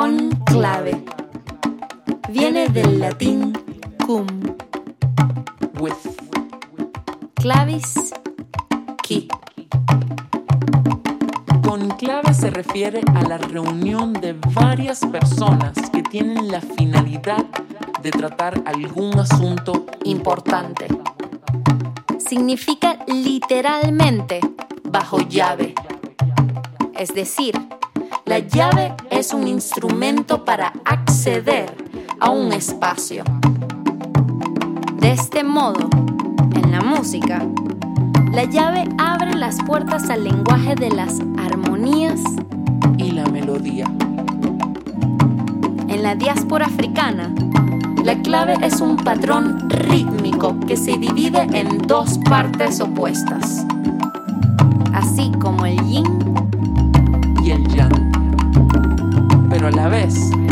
Conclave. Viene del latín cum. With. Clavis. Key. Conclave se refiere a la reunión de varias personas que tienen la finalidad de tratar algún asunto Importante. Significa literalmente bajo llave. Es decir, la llave es un instrumento para acceder a un espacio. De este modo, en la música, la llave abre las puertas al lenguaje de las armonías y la melodía. En la diáspora africana, la clave es un patrón rítmico que se divide en dos partes opuestas, así como el yin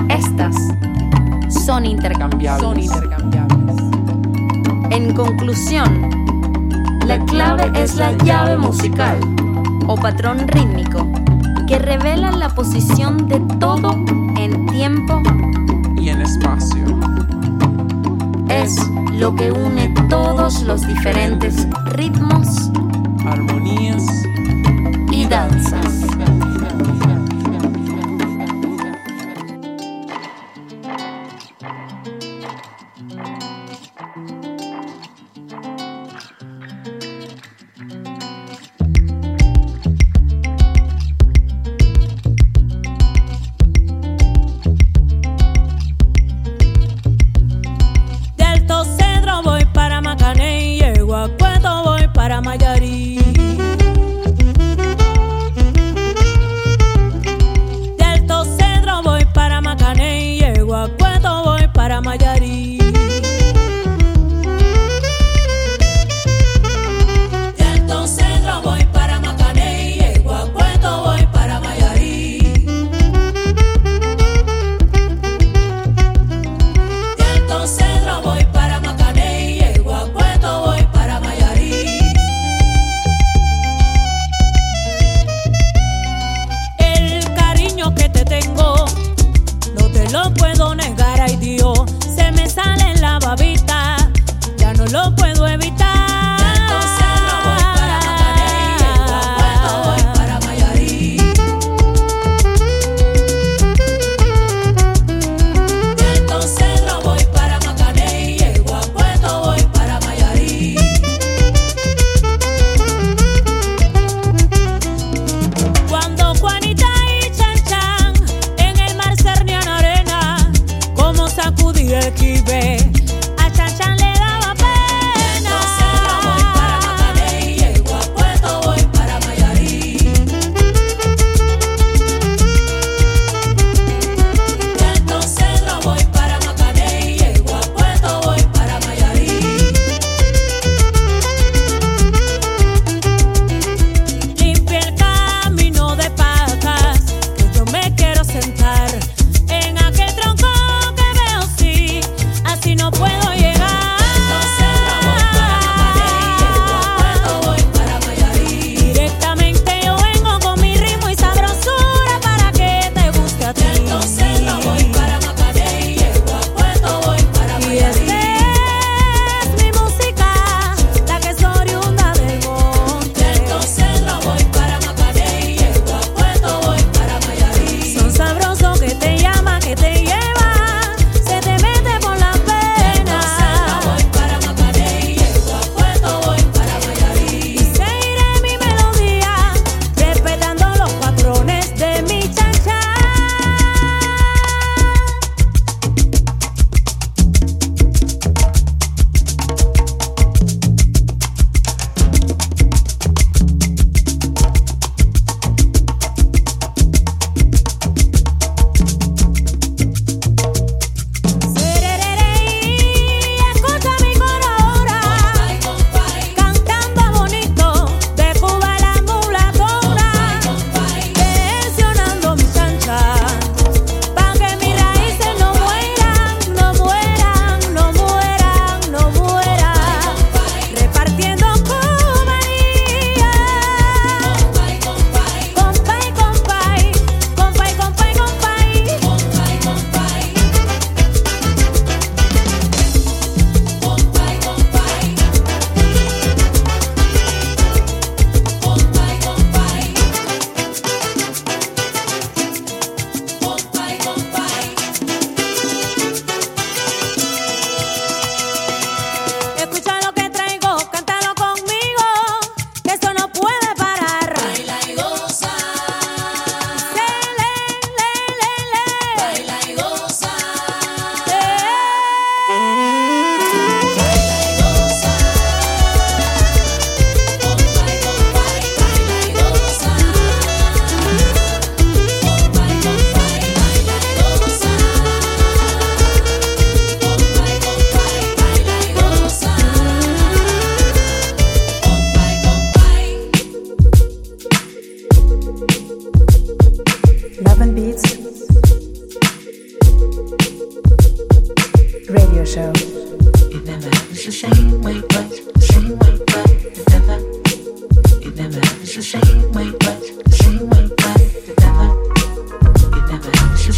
Estas son intercambiables. Son intercambiables. En conclusión, la clave es la llave musical o patrón rítmico que revela la posición de todo en tiempo y en espacio. Es lo que une todos los diferentes ritmos, armonías y danzas.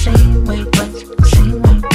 Same way, but the same way,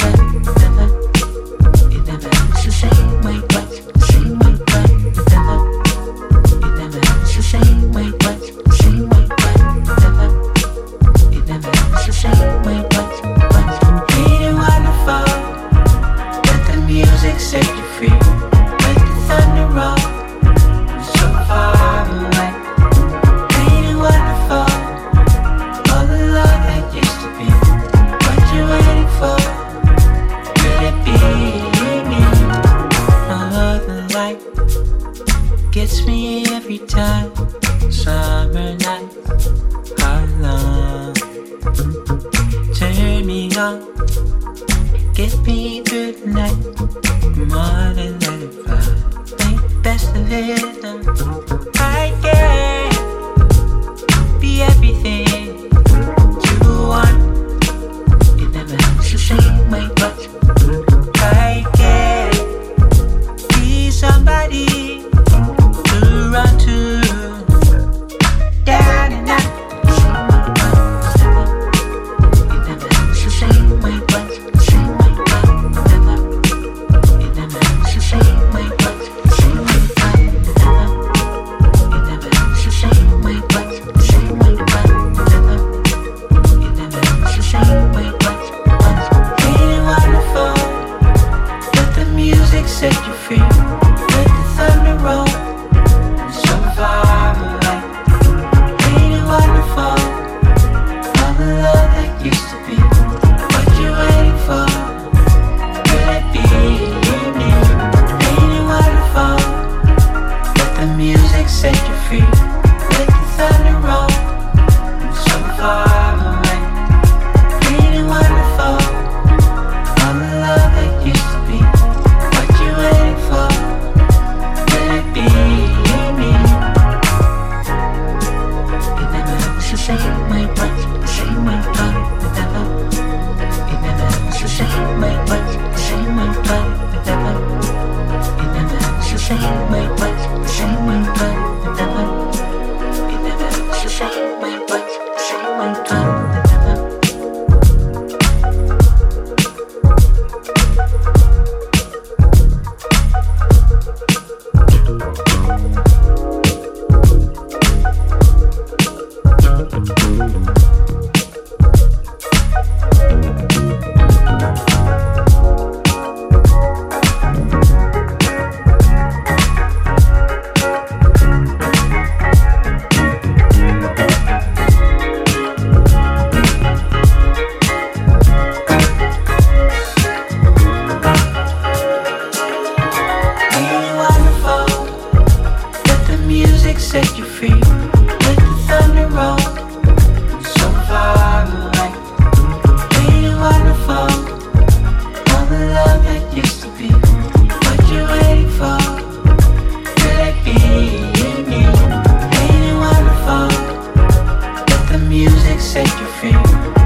fim.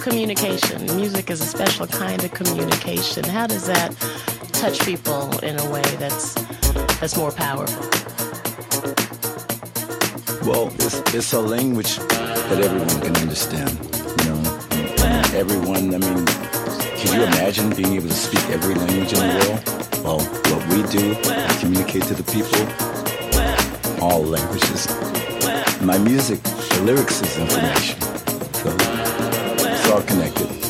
communication? Music is a special kind of communication. How does that touch people in a way that's that's more powerful? Well, it's, it's a language that everyone can understand. You know, everyone. I mean, can you imagine being able to speak every language in the world? Well, what we do, we communicate to the people, all languages. My music, the lyrics is information. It's all connected.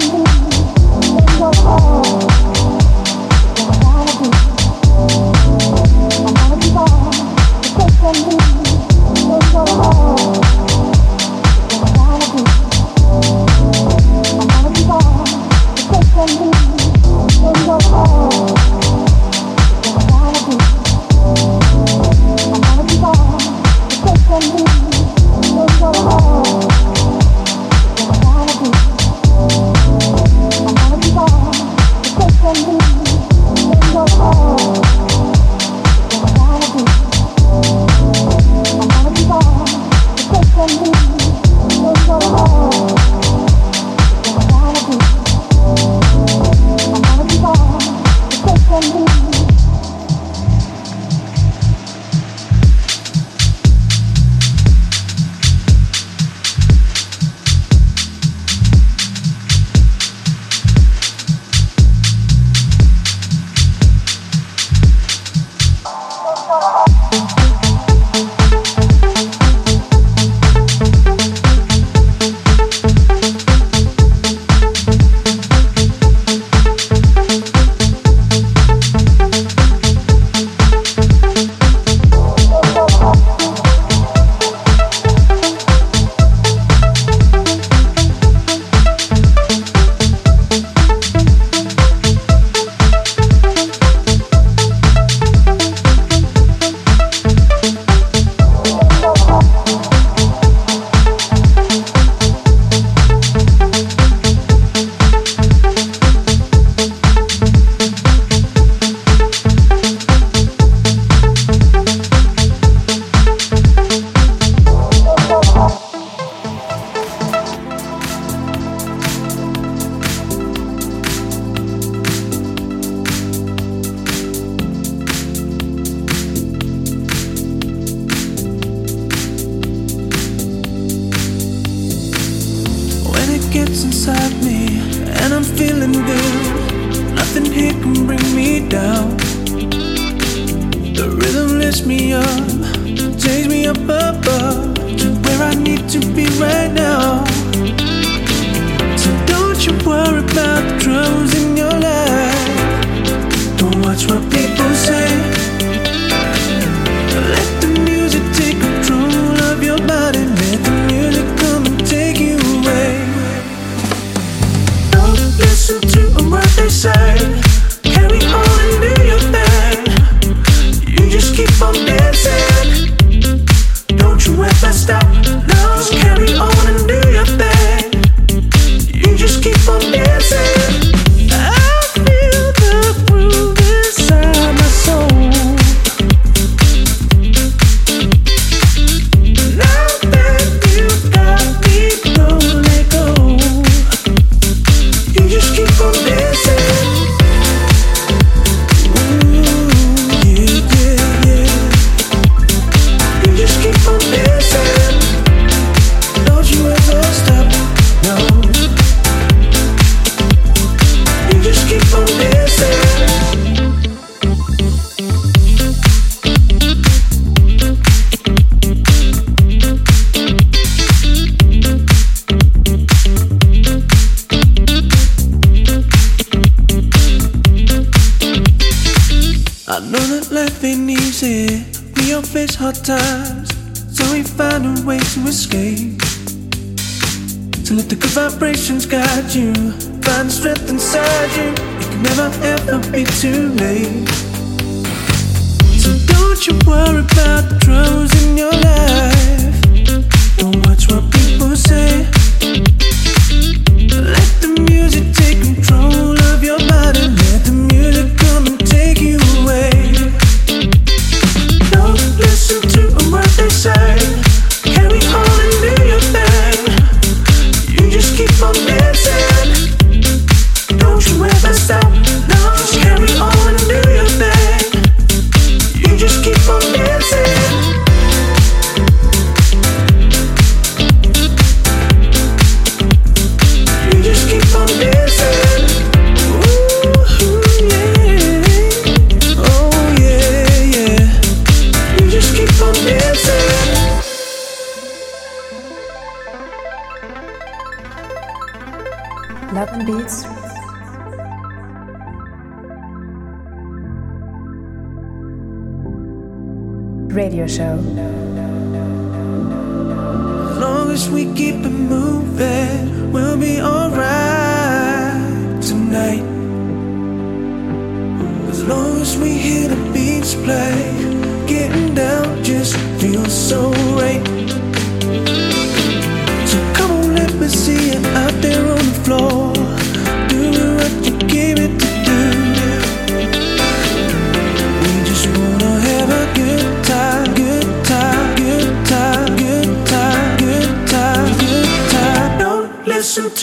can be, then go on.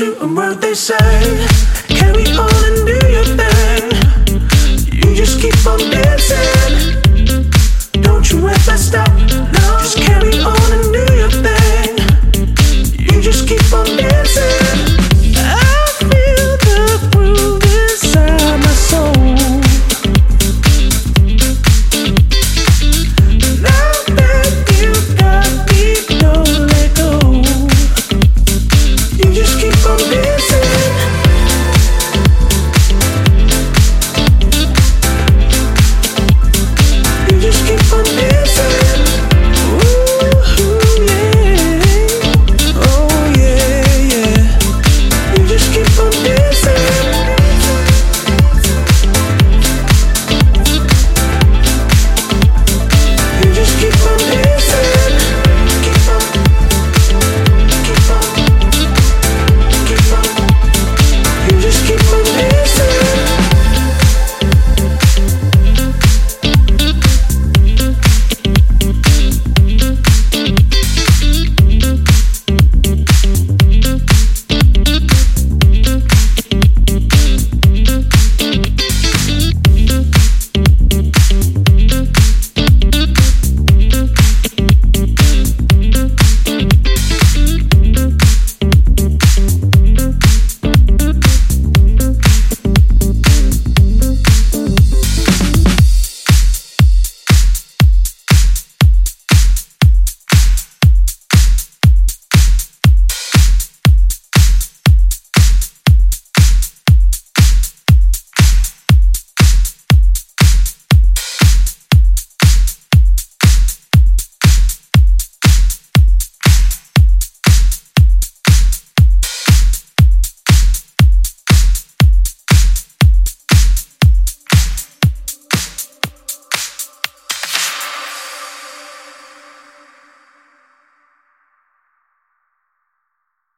To a word they say.